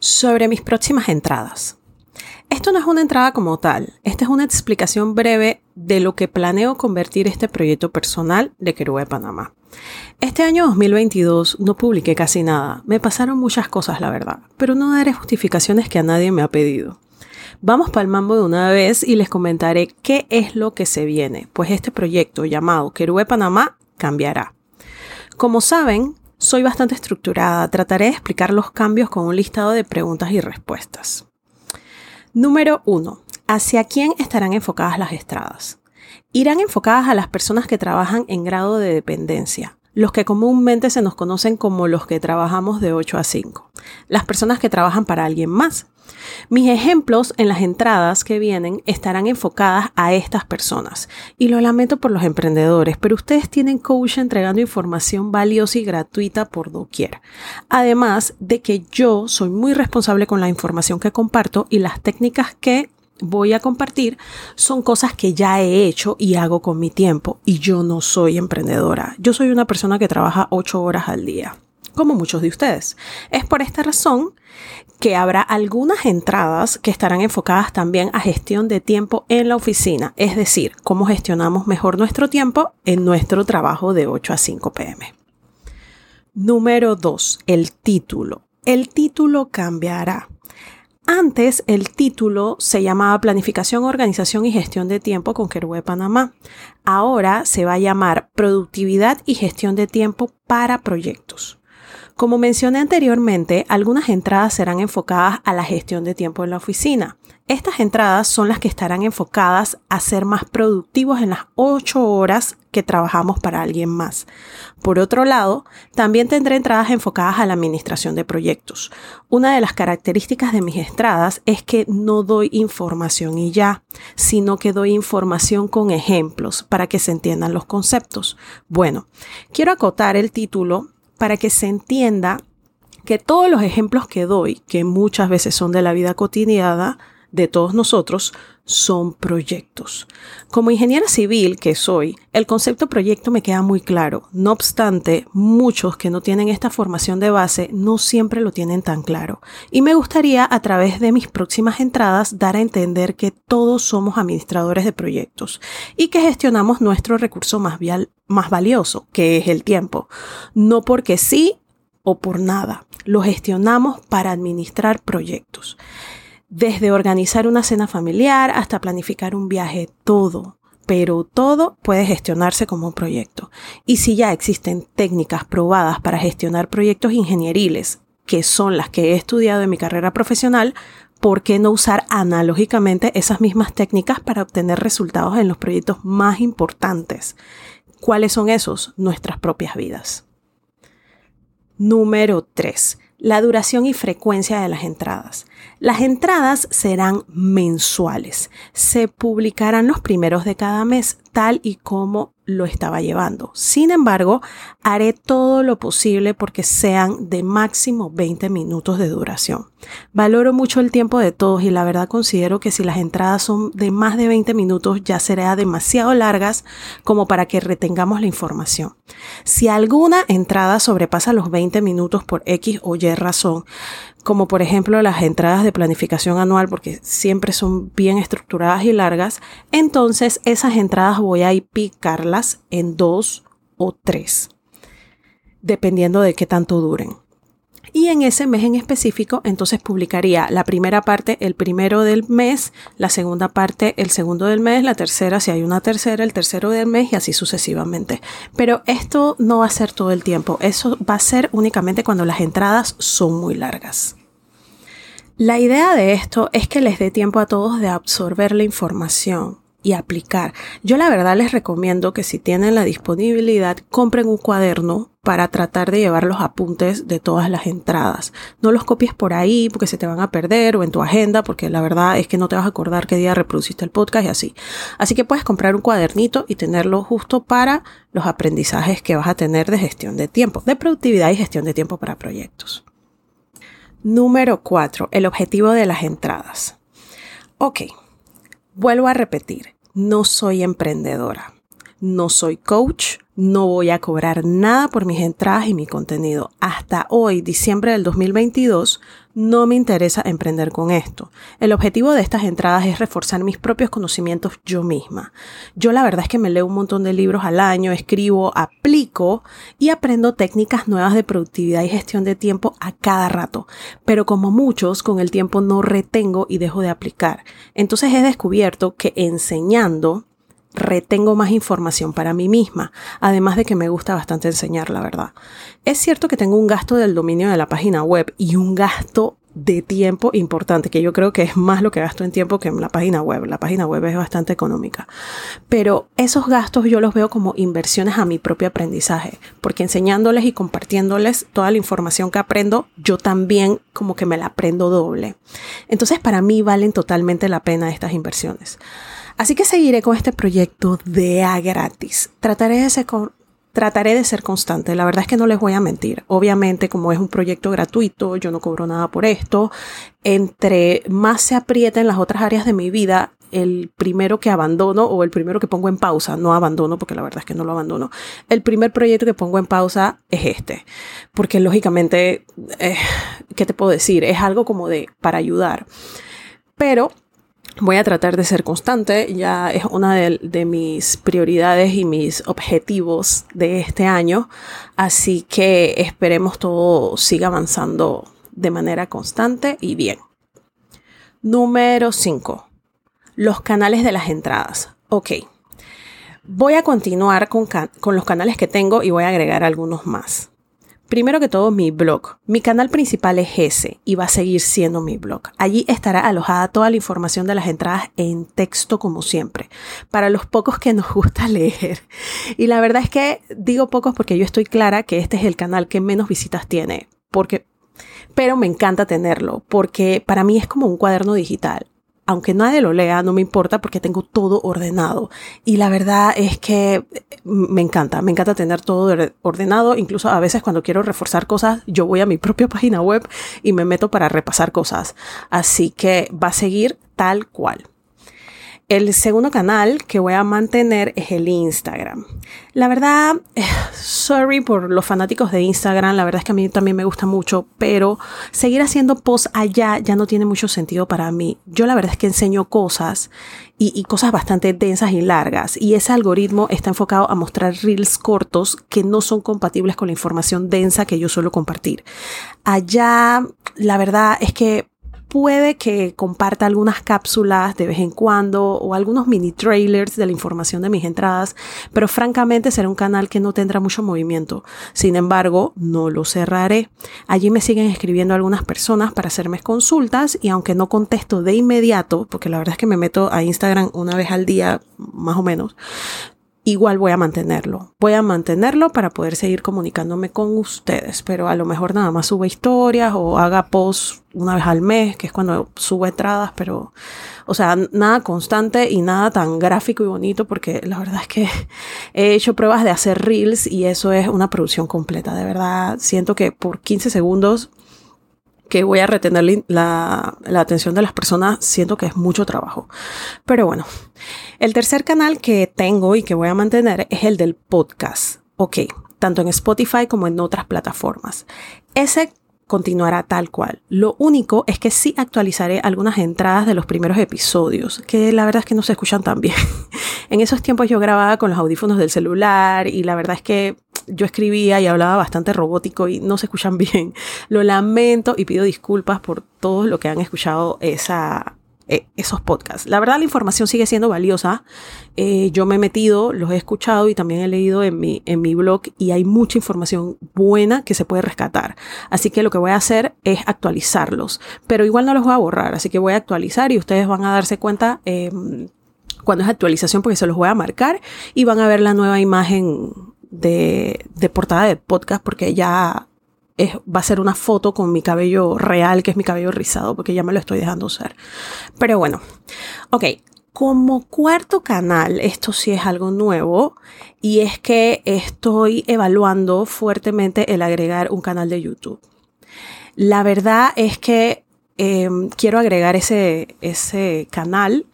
sobre mis próximas entradas. Esto no es una entrada como tal, esta es una explicación breve de lo que planeo convertir este proyecto personal de Querube Panamá. Este año 2022 no publiqué casi nada, me pasaron muchas cosas la verdad, pero no daré justificaciones que a nadie me ha pedido. Vamos para el mambo de una vez y les comentaré qué es lo que se viene, pues este proyecto llamado Querube Panamá cambiará. Como saben, soy bastante estructurada, trataré de explicar los cambios con un listado de preguntas y respuestas. Número 1. ¿Hacia quién estarán enfocadas las estradas? Irán enfocadas a las personas que trabajan en grado de dependencia, los que comúnmente se nos conocen como los que trabajamos de 8 a 5, las personas que trabajan para alguien más. Mis ejemplos en las entradas que vienen estarán enfocadas a estas personas y lo lamento por los emprendedores, pero ustedes tienen coach entregando información valiosa y gratuita por doquier. Además de que yo soy muy responsable con la información que comparto y las técnicas que voy a compartir son cosas que ya he hecho y hago con mi tiempo. Y yo no soy emprendedora. Yo soy una persona que trabaja ocho horas al día, como muchos de ustedes. Es por esta razón que habrá algunas entradas que estarán enfocadas también a gestión de tiempo en la oficina, es decir, cómo gestionamos mejor nuestro tiempo en nuestro trabajo de 8 a 5 pm. Número 2. El título. El título cambiará. Antes el título se llamaba Planificación, Organización y Gestión de Tiempo con Querube Panamá. Ahora se va a llamar Productividad y Gestión de Tiempo para Proyectos. Como mencioné anteriormente, algunas entradas serán enfocadas a la gestión de tiempo en la oficina. Estas entradas son las que estarán enfocadas a ser más productivos en las 8 horas que trabajamos para alguien más. Por otro lado, también tendré entradas enfocadas a la administración de proyectos. Una de las características de mis entradas es que no doy información y ya, sino que doy información con ejemplos para que se entiendan los conceptos. Bueno, quiero acotar el título para que se entienda que todos los ejemplos que doy, que muchas veces son de la vida cotidiana, de todos nosotros son proyectos. Como ingeniera civil que soy, el concepto proyecto me queda muy claro. No obstante, muchos que no tienen esta formación de base no siempre lo tienen tan claro. Y me gustaría a través de mis próximas entradas dar a entender que todos somos administradores de proyectos y que gestionamos nuestro recurso más, valioso, que es el tiempo. No porque sí o por nada. Lo gestionamos para administrar proyectos. Desde organizar una cena familiar hasta planificar un viaje, todo, pero todo puede gestionarse como un proyecto. Y si ya existen técnicas probadas para gestionar proyectos ingenieriles, que son las que he estudiado en mi carrera profesional, ¿por qué no usar analógicamente esas mismas técnicas para obtener resultados en los proyectos más importantes? ¿Cuáles son esos? Nuestras propias vidas. Número 3 la duración y frecuencia de las entradas. Las entradas serán mensuales. Se publicarán los primeros de cada mes, tal y como lo estaba llevando. Sin embargo, haré todo lo posible porque sean de máximo 20 minutos de duración. Valoro mucho el tiempo de todos y la verdad considero que si las entradas son de más de 20 minutos ya será demasiado largas como para que retengamos la información. Si alguna entrada sobrepasa los 20 minutos por X o Y razón, como por ejemplo las entradas de planificación anual, porque siempre son bien estructuradas y largas, entonces esas entradas voy a picarlas en dos o tres, dependiendo de qué tanto duren. Y en ese mes en específico, entonces publicaría la primera parte el primero del mes, la segunda parte el segundo del mes, la tercera, si hay una tercera, el tercero del mes y así sucesivamente. Pero esto no va a ser todo el tiempo, eso va a ser únicamente cuando las entradas son muy largas. La idea de esto es que les dé tiempo a todos de absorber la información y aplicar. Yo la verdad les recomiendo que si tienen la disponibilidad, compren un cuaderno para tratar de llevar los apuntes de todas las entradas. No los copies por ahí porque se te van a perder o en tu agenda porque la verdad es que no te vas a acordar qué día reproduciste el podcast y así. Así que puedes comprar un cuadernito y tenerlo justo para los aprendizajes que vas a tener de gestión de tiempo, de productividad y gestión de tiempo para proyectos. Número 4. El objetivo de las entradas. Ok, Vuelvo a repetir, no soy emprendedora. No soy coach, no voy a cobrar nada por mis entradas y mi contenido. Hasta hoy, diciembre del 2022, no me interesa emprender con esto. El objetivo de estas entradas es reforzar mis propios conocimientos yo misma. Yo la verdad es que me leo un montón de libros al año, escribo, aplico y aprendo técnicas nuevas de productividad y gestión de tiempo a cada rato. Pero como muchos, con el tiempo no retengo y dejo de aplicar. Entonces he descubierto que enseñando retengo más información para mí misma, además de que me gusta bastante enseñar, la verdad. Es cierto que tengo un gasto del dominio de la página web y un gasto de tiempo importante, que yo creo que es más lo que gasto en tiempo que en la página web. La página web es bastante económica. Pero esos gastos yo los veo como inversiones a mi propio aprendizaje, porque enseñándoles y compartiéndoles toda la información que aprendo, yo también como que me la aprendo doble. Entonces para mí valen totalmente la pena estas inversiones. Así que seguiré con este proyecto de a gratis. Trataré de ser trataré de ser constante. La verdad es que no les voy a mentir. Obviamente, como es un proyecto gratuito, yo no cobro nada por esto. Entre más se aprieten las otras áreas de mi vida, el primero que abandono o el primero que pongo en pausa, no abandono porque la verdad es que no lo abandono, el primer proyecto que pongo en pausa es este, porque lógicamente, eh, ¿qué te puedo decir? Es algo como de para ayudar. Pero Voy a tratar de ser constante, ya es una de, mis prioridades y mis objetivos de este año, así que esperemos todo siga avanzando de manera constante y bien. Número 5. Los canales de las entradas. Ok. Voy a continuar con, con los canales que tengo y voy a agregar algunos más. Primero que todo, mi blog. Mi canal principal es ese y va a seguir siendo mi blog. Allí estará alojada toda la información de las entradas en texto como siempre, para los pocos que nos gusta leer. Y la verdad es que digo pocos porque yo estoy clara que este es el canal que menos visitas tiene, porque pero me encanta tenerlo porque para mí es como un cuaderno digital aunque nadie lo lea, no me importa porque tengo todo ordenado. Y la verdad es que me encanta, me encanta tener todo ordenado. Incluso a veces cuando quiero reforzar cosas, yo voy a mi propia página web y me meto para repasar cosas. Así que va a seguir tal cual. El segundo canal que voy a mantener es el Instagram. La verdad, eh, sorry por los fanáticos de Instagram, la verdad es que a mí también me gusta mucho, pero seguir haciendo posts allá ya no tiene mucho sentido para mí. Yo la verdad es que enseño cosas y, y cosas bastante densas y largas y ese algoritmo está enfocado a mostrar reels cortos que no son compatibles con la información densa que yo suelo compartir. Allá, la verdad es que puede que comparta algunas cápsulas de vez en cuando o algunos mini trailers de la información de mis entradas, pero francamente será un canal que no tendrá mucho movimiento. Sin embargo, no lo cerraré. Allí me siguen escribiendo algunas personas para hacerme consultas y aunque no contesto de inmediato, porque la verdad es que me meto a Instagram una vez al día, más o menos, igual voy a mantenerlo. Voy a mantenerlo para poder seguir comunicándome con ustedes, pero a lo mejor nada más suba historias o haga posts una vez al mes, que es cuando subo entradas, pero, o sea, nada constante y nada tan gráfico y bonito, porque la verdad es que he hecho pruebas de hacer reels y eso es una producción completa. De verdad, siento que por 15 segundos que voy a retener la, la, atención de las personas, siento que es mucho trabajo. Pero bueno, el tercer canal que tengo y que voy a mantener es el del podcast. Ok, tanto en Spotify como en otras plataformas. Ese continuará tal cual. Lo único es que sí actualizaré algunas entradas de los primeros episodios, que la verdad es que no se escuchan tan bien. en esos tiempos yo grababa con los audífonos del celular y la verdad es que yo escribía y hablaba bastante robótico y no se escuchan bien. Lo lamento y pido disculpas por todos lo que han escuchado esa, e, esos podcasts. La verdad la información sigue siendo valiosa. Eh, yo me he metido, los he escuchado y también he leído en mi, en mi blog y hay mucha información buena que se puede rescatar. Así que lo que voy a hacer es actualizarlos, pero igual no los voy a borrar, así que voy a actualizar y ustedes van a darse cuenta. Em, cuando es actualización porque se los voy a marcar y van a ver la nueva imagen de, portada de podcast porque ya va a ser una foto con mi cabello real, que es mi cabello rizado, porque ya me lo estoy dejando usar. Pero bueno, ok. Como cuarto canal, esto sí es algo nuevo y es que estoy evaluando fuertemente el agregar un canal de YouTube. La verdad es que em, quiero agregar ese, ese canal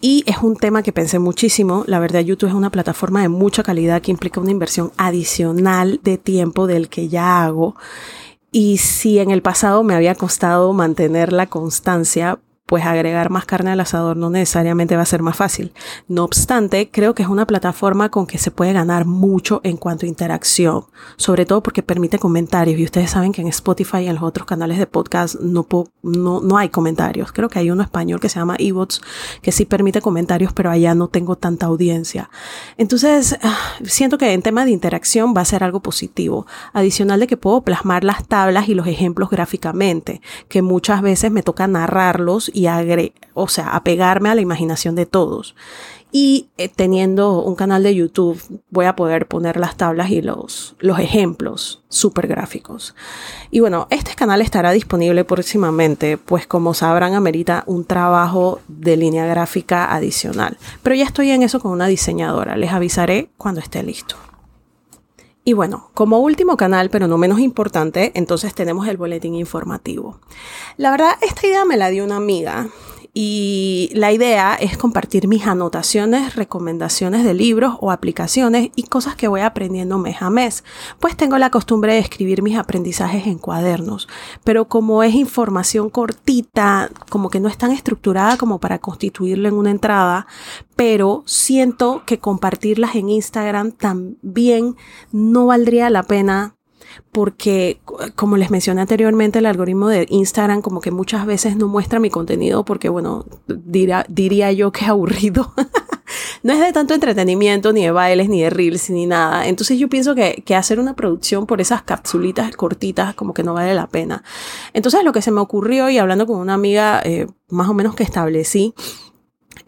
Y es un tema que pensé muchísimo. La verdad, YouTube es una plataforma de mucha calidad que implica una inversión adicional de tiempo del que ya hago. Y si en el pasado me había costado mantener la constancia, pues agregar más carne al asador no necesariamente va a ser más fácil. No obstante, creo que es una plataforma con que se puede ganar mucho en cuanto a interacción, sobre todo porque permite comentarios y ustedes saben que en Spotify y en los otros canales de podcast no, no, no hay comentarios. Creo que hay uno español que se llama eBots que sí permite comentarios, pero allá no tengo tanta audiencia. Entonces, ah, siento que en tema de interacción va a ser algo positivo. Adicional de que puedo plasmar las tablas y los ejemplos gráficamente, que muchas veces me toca narrarlos agre o sea, apegarme a la imaginación de todos. Y eh, teniendo un canal de YouTube voy a poder poner las tablas y los, los ejemplos súper gráficos. Y bueno, este canal estará disponible próximamente, pues como sabrán amerita un trabajo de línea gráfica adicional. Pero ya estoy en eso con una diseñadora, les avisaré cuando esté listo. Y bueno, como último canal, pero no menos importante, entonces tenemos el boletín informativo. La verdad, esta idea me la dio una amiga y la idea es compartir mis anotaciones, recomendaciones de libros o aplicaciones y cosas que voy aprendiendo mes a mes. Pues tengo la costumbre de escribir mis aprendizajes en cuadernos, pero como es información cortita, como que no es tan estructurada como para constituirlo en una entrada, pero siento que compartirlas en Instagram también no valdría la pena porque como les mencioné anteriormente, el algoritmo de Instagram como que muchas veces no muestra mi contenido porque, bueno, diría yo que aburrido. no es de tanto entretenimiento, ni de bailes, ni de reels, ni nada. Entonces yo pienso que, hacer una producción por esas capsulitas cortitas como que no vale la pena. Entonces lo que se me ocurrió y hablando con una amiga eh, más o menos que establecí,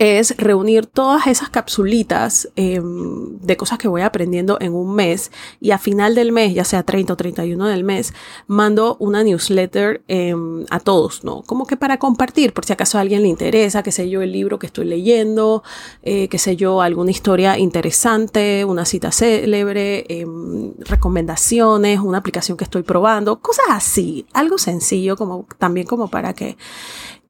es reunir todas esas capsulitas em, de cosas que voy aprendiendo en un mes y a final del mes, ya sea 30 o 31 del mes, mando una newsletter em, a todos, ¿no? Como que para compartir, por si acaso a alguien le interesa, qué sé yo, el libro que estoy leyendo, eh, qué sé yo, alguna historia interesante, una cita célebre, em, recomendaciones, una aplicación que estoy probando, cosas así, algo sencillo como también como para que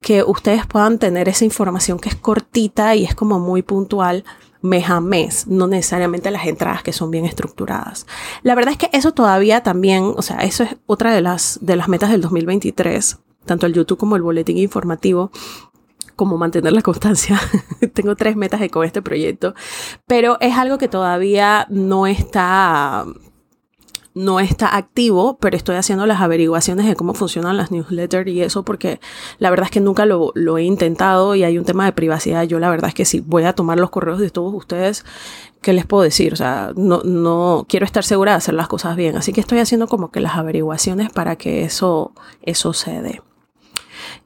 que ustedes puedan tener esa información que es cortita y es como muy puntual mes a mes, no necesariamente las entradas que son bien estructuradas. La verdad es que eso todavía también, o sea, eso es otra de las, de las metas del 2023, tanto el YouTube como el boletín informativo, como mantener la constancia. Tengo tres metas con este proyecto, pero es algo que todavía no está no está activo, pero estoy haciendo las averiguaciones de cómo funcionan las newsletters y eso porque la verdad es que nunca lo, he intentado y hay un tema de privacidad. Yo la verdad es que sí, voy a tomar los correos de todos ustedes. ¿Qué les puedo decir? O sea, no, no quiero estar segura de hacer las cosas bien. Así que estoy haciendo como que las averiguaciones para que eso, eso se.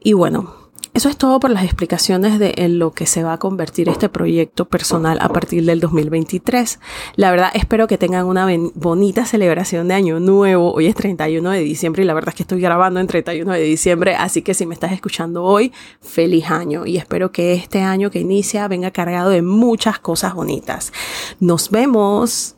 Y bueno, eso es todo por las explicaciones de en lo que se va a convertir este proyecto personal a partir del 2023. La verdad, espero que tengan una bonita celebración de Año Nuevo. Hoy es 31 de diciembre y la verdad es que estoy grabando en 31 de diciembre, así que si me estás escuchando hoy, feliz año y espero que este año que inicia venga cargado de muchas cosas bonitas. Nos vemos.